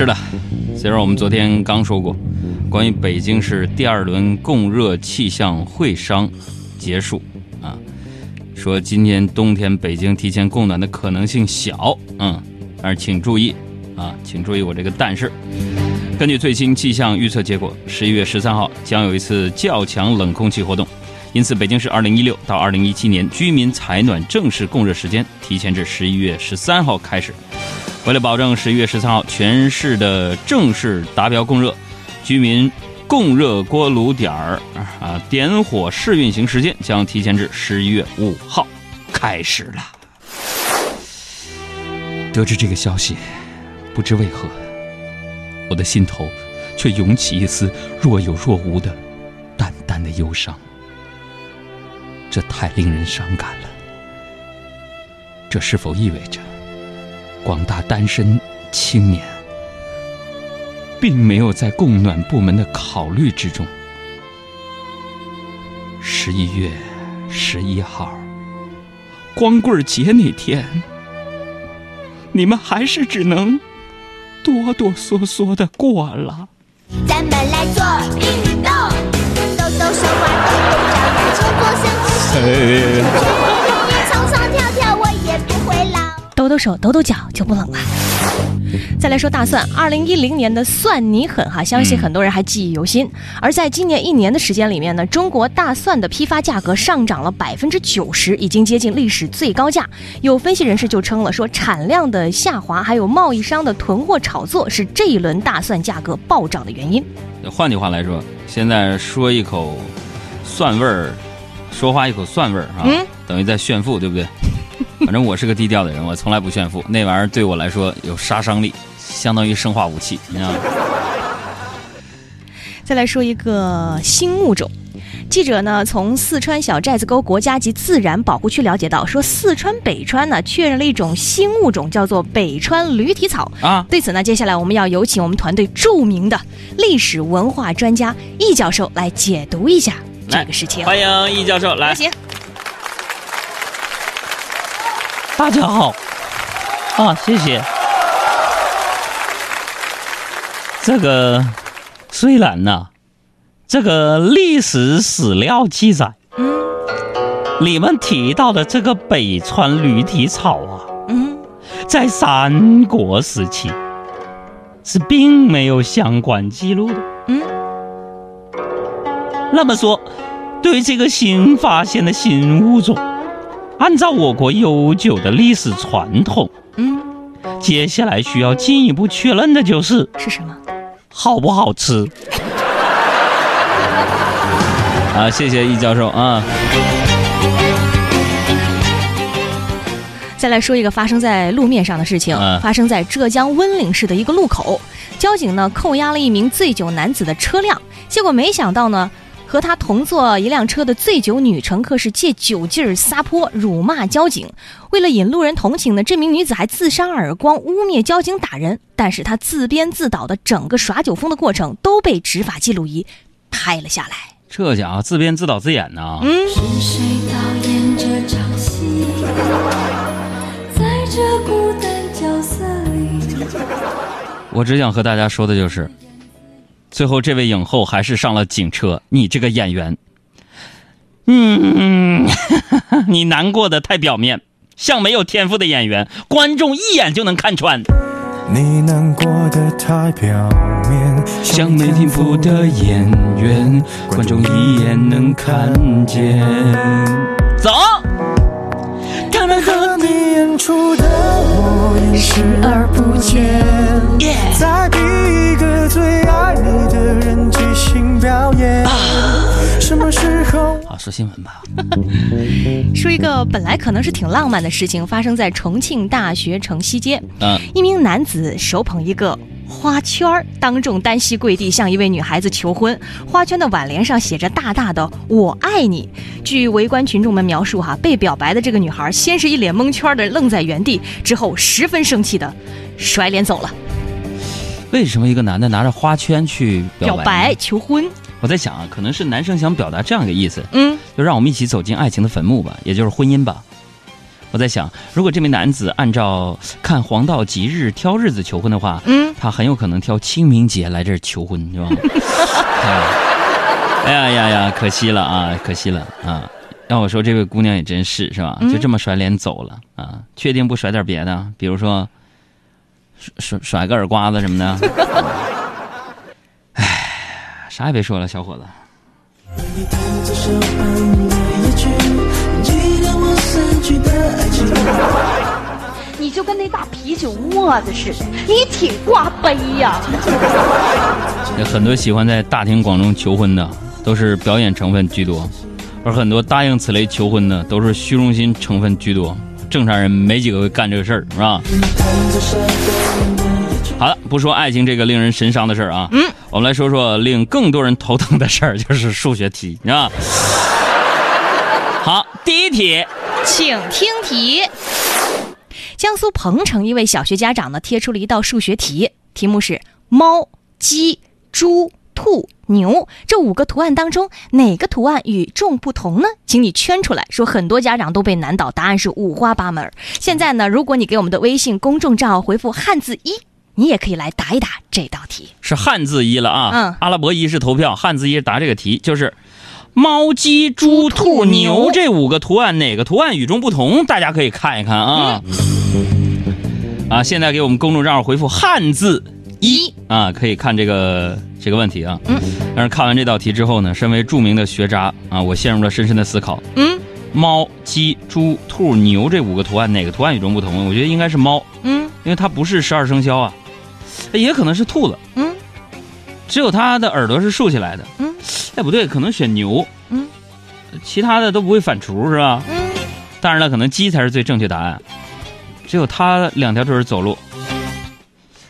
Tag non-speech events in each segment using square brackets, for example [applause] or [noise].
是的，虽然我们昨天刚说过，关于北京市第二轮供热气象会商结束啊，说今年冬天北京提前供暖的可能性小，嗯，但是请注意啊，请注意我这个但是，根据最新气象预测结果，十一月十三号将有一次较强冷空气活动，因此北京市二零一六到二零一七年居民采暖正式供热时间提前至十一月十三号开始。为了保证十一月十三号全市的正式达标供热，居民供热锅炉点儿啊点火试运行时间将提前至十一月五号开始了。得知这个消息，不知为何，我的心头却涌起一丝若有若无的淡淡的忧伤。这太令人伤感了。这是否意味着？广大单身青年，并没有在供暖部门的考虑之中。十一月十一号，光棍节那天，你们还是只能哆哆嗦嗦的过了。咱们来做运动，抖抖手腕，抖抖脚，抖手，抖抖脚就不冷了。再来说大蒜，二零一零年的蒜你狠哈，相信很多人还记忆犹新。而在今年一年的时间里面呢，中国大蒜的批发价格上涨了百分之九十，已经接近历史最高价。有分析人士就称了，说产量的下滑，还有贸易商的囤货炒作，是这一轮大蒜价格暴涨的原因。换句话来说，现在说一口蒜味儿，说话一口蒜味儿啊，等于在炫富，对不对？反正我是个低调的人，我从来不炫富。那玩意儿对我来说有杀伤力，相当于生化武器，你知道吗？[laughs] 再来说一个新物种，记者呢从四川小寨子沟国家级自然保护区了解到，说四川北川呢确认了一种新物种，叫做北川驴蹄草啊。对此呢，接下来我们要有请我们团队著名的历史文化专家易教授来解读一下这个事情。欢迎易教授来。行。大家好，啊，谢谢。这个虽然呢，这个历史史料记载，嗯，你们提到的这个北川驴蹄草啊，嗯，在三国时期是并没有相关记录的，嗯。那么说，对这个新发现的新物种。按照我国悠久的历史传统，嗯，接下来需要进一步确认的就是是什么？好不好吃？[laughs] 啊，谢谢易教授啊。再来说一个发生在路面上的事情，发生在浙江温岭市的一个路口，交警呢扣押了一名醉酒男子的车辆，结果没想到呢。和他同坐一辆车的醉酒女乘客是借酒劲儿撒泼辱骂交警，为了引路人同情呢，这名女子还自扇耳光，污蔑交警打人。但是她自编自导的整个耍酒疯的过程都被执法记录仪拍了下来。这家伙自编自导自演呢？嗯。我只想和大家说的就是。最后，这位影后还是上了警车。你这个演员，嗯，[laughs] 你难过的太表面，像没有天赋的演员，观众一眼就能看穿。你难过的太表面，像没天赋的演员，观众一眼能看见。走。他们和你演出的我，视而不见。再说新闻吧。说一个本来可能是挺浪漫的事情，发生在重庆大学城西街。嗯，一名男子手捧一个。花圈儿当众单膝跪地向一位女孩子求婚，花圈的挽联上写着大大的“我爱你”。据围观群众们描述，哈，被表白的这个女孩先是一脸蒙圈的愣在原地，之后十分生气的甩脸走了。为什么一个男的拿着花圈去表白求婚？我在想啊，可能是男生想表达这样一个意思，嗯，就让我们一起走进爱情的坟墓吧，也就是婚姻吧。我在想，如果这名男子按照看黄道吉日挑日子求婚的话，嗯，他很有可能挑清明节来这儿求婚，是吧？[laughs] 哎呀呀呀，可惜了啊，可惜了啊！要我说，这位姑娘也真是，是吧？就这么甩脸走了啊？确定不甩点别的？比如说甩甩甩个耳刮子什么的？[laughs] 哎，啥也别说了，小伙子。你就跟那大啤酒沫子似的，你挺挂杯呀！[laughs] 有很多喜欢在大庭广众求婚的，都是表演成分居多；而很多答应此类求婚的，都是虚荣心成分居多。正常人没几个会干这个事儿，是吧？好了，不说爱情这个令人神伤的事儿啊，嗯，我们来说说令更多人头疼的事儿，就是数学题，是吧？好，第一题，请听题。江苏彭城一位小学家长呢，贴出了一道数学题，题目是猫、鸡、猪、兔、牛这五个图案当中，哪个图案与众不同呢？请你圈出来。说很多家长都被难倒，答案是五花八门。现在呢，如果你给我们的微信公众账号回复汉字一，你也可以来答一答这道题。是汉字一了啊，嗯，阿拉伯一是投票，汉字一答这个题就是。猫、鸡、猪、兔、牛这五个图案，哪个图案与众不同？大家可以看一看啊。啊，现在给我们公众账号回复汉字一啊，可以看这个这个问题啊。嗯。但是看完这道题之后呢，身为著名的学渣啊，我陷入了深深的思考。嗯。猫、鸡、猪、兔、牛这五个图案，哪个图案与众不同？我觉得应该是猫。嗯。因为它不是十二生肖啊，也可能是兔子。嗯。只有它的耳朵是竖起来的。嗯。哎，不对，可能选牛。嗯，其他的都不会反刍，是吧？嗯。当然了，可能鸡才是最正确答案。只有它两条腿走路。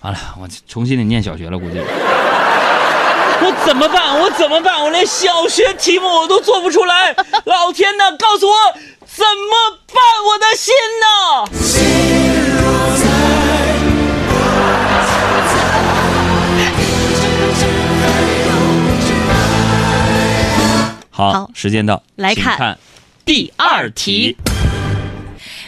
完了，我重新得念小学了，估计。[laughs] 我怎么办？我怎么办？我连小学题目我都做不出来。[laughs] 老天呐，告诉我怎么办？我的心呐！时间到，来看第二题。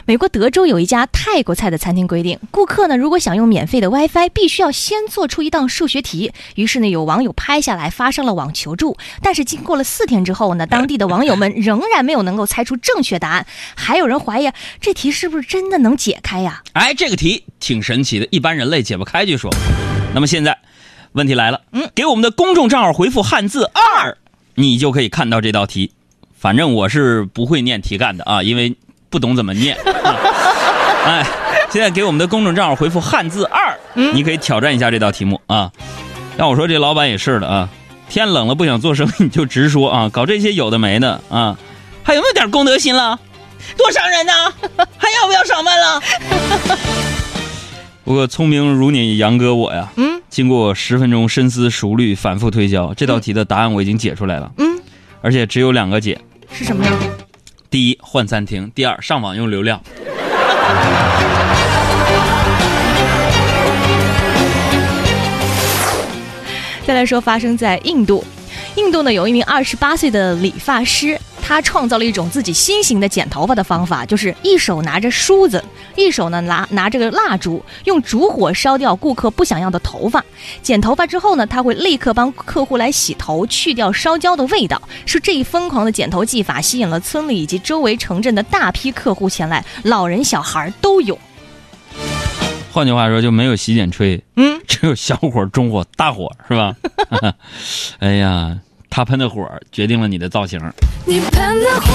美国德州有一家泰国菜的餐厅规定，顾客呢如果想用免费的 WiFi，必须要先做出一道数学题。于是呢，有网友拍下来发上了网求助。但是经过了四天之后呢，当地的网友们仍然没有能够猜出正确答案，还有人怀疑这题是不是真的能解开呀？哎，这个题挺神奇的，一般人类解不开。据说，那么现在问题来了，嗯，给我们的公众账号回复汉字二。你就可以看到这道题，反正我是不会念题干的啊，因为不懂怎么念。[laughs] 哎，现在给我们的公众账号回复汉字二，你可以挑战一下这道题目啊。要我说，这老板也是的啊，天冷了不想做生意你就直说啊，搞这些有的没的啊，还有没有点公德心了？多伤人呐！还要不要上班了？[laughs] 不过聪明如你杨哥我呀，嗯。经过十分钟深思熟虑、反复推敲，这道题的答案我已经解出来了。嗯，而且只有两个解，是什么呀？第一，换餐厅；第二，上网用流量。再来说，发生在印度，印度呢有一名二十八岁的理发师。他创造了一种自己新型的剪头发的方法，就是一手拿着梳子，一手呢拿拿着个蜡烛，用烛火烧掉顾客不想要的头发。剪头发之后呢，他会立刻帮客户来洗头，去掉烧焦的味道。是这一疯狂的剪头技法吸引了村里以及周围城镇的大批客户前来，老人小孩都有。换句话说，就没有洗剪吹，嗯，只有小火、中火、大火，是吧？[laughs] [laughs] 哎呀。他喷的火决定了你的造型。你喷的火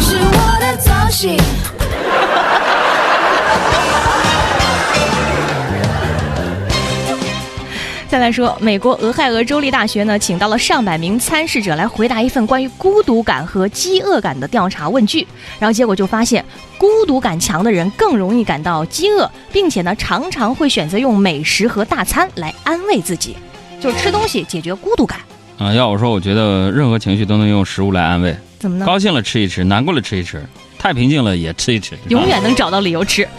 是我的造型。[laughs] 再来说，美国俄亥俄州立大学呢，请到了上百名参试者来回答一份关于孤独感和饥饿感的调查问句，然后结果就发现，孤独感强的人更容易感到饥饿，并且呢，常常会选择用美食和大餐来安慰自己，就是吃东西解决孤独感。啊，要我说，我觉得任何情绪都能用食物来安慰。怎么呢？高兴了吃一吃，难过了吃一吃，太平静了也吃一吃，永远能找到理由吃。[laughs]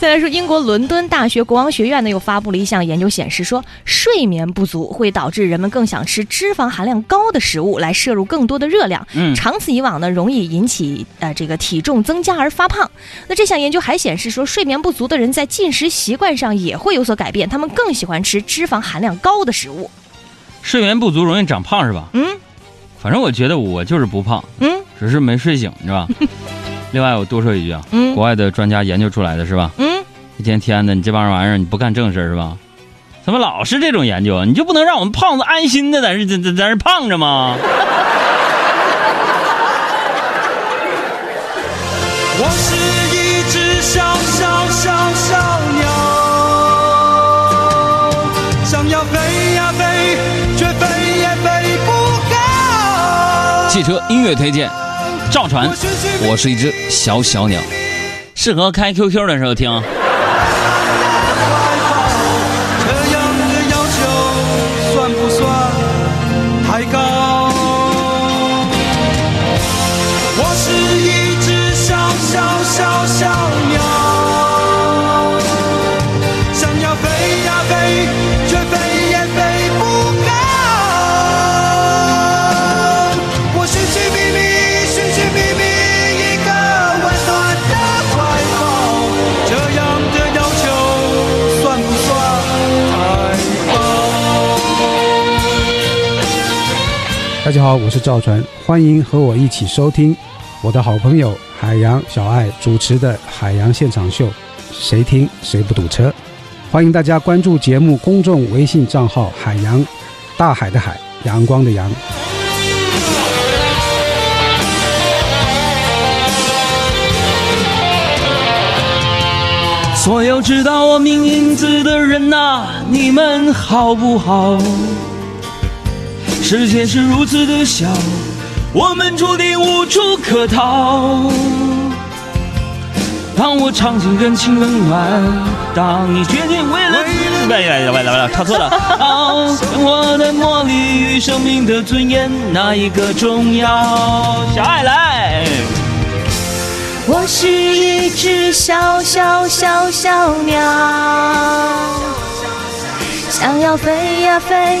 再来说，英国伦敦大学国王学院呢又发布了一项研究，显示说，睡眠不足会导致人们更想吃脂肪含量高的食物来摄入更多的热量，嗯长此以往呢，容易引起呃这个体重增加而发胖。那这项研究还显示说，睡眠不足的人在进食习惯上也会有所改变，他们更喜欢吃脂肪含量高的食物。睡眠不足容易长胖是吧？嗯反正我觉得我就是不胖，嗯只是没睡醒，是吧？[laughs] 另外，我多说一句啊，嗯国外的专家研究出来的是吧？嗯，一天天的，你这帮玩意儿你不干正事儿是吧？怎么老是这种研究啊？你就不能让我们胖子安心的在这在在在这胖着吗？汽车音乐推荐，赵传，我是一只小小鸟，适合开 QQ 的时候听。家好，我是赵传，欢迎和我一起收听我的好朋友海洋小爱主持的《海洋现场秀》，谁听谁不堵车。欢迎大家关注节目公众微信账号“海洋”，大海的海，阳光的阳。所有知道我名字的人呐、你们好不好？世界是如此的小，我们注定无处可逃。当我尝尽人情冷暖，当你决定为了自来来来来来，唱错了。[laughs] 哦，我的魔力与生命的尊严，哪一个重要？小爱来。我是一只小小小小鸟，想要飞呀飞，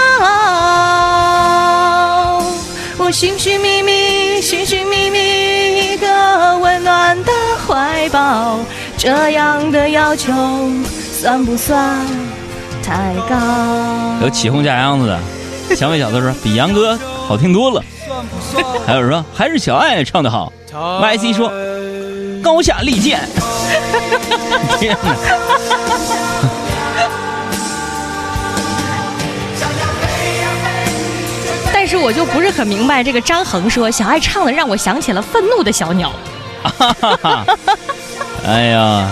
我寻寻觅觅，寻寻觅觅一个温暖的怀抱，这样的要求算不算太高？有起哄架秧子的，蔷薇小子说比杨哥好听多了。还有人说还是小爱唱的好。YC 说高下立见。天哪！是我就不是很明白，这个张恒说小爱唱的让我想起了愤怒的小鸟。[laughs] 哎呀，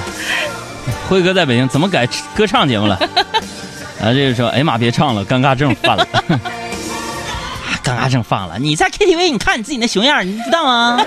辉哥在北京怎么改歌唱节目了？啊，这个说，哎呀妈，别唱了，尴尬症犯了。[laughs] 尴尬症犯了，你在 KTV，你看你自己那熊样，你知道吗？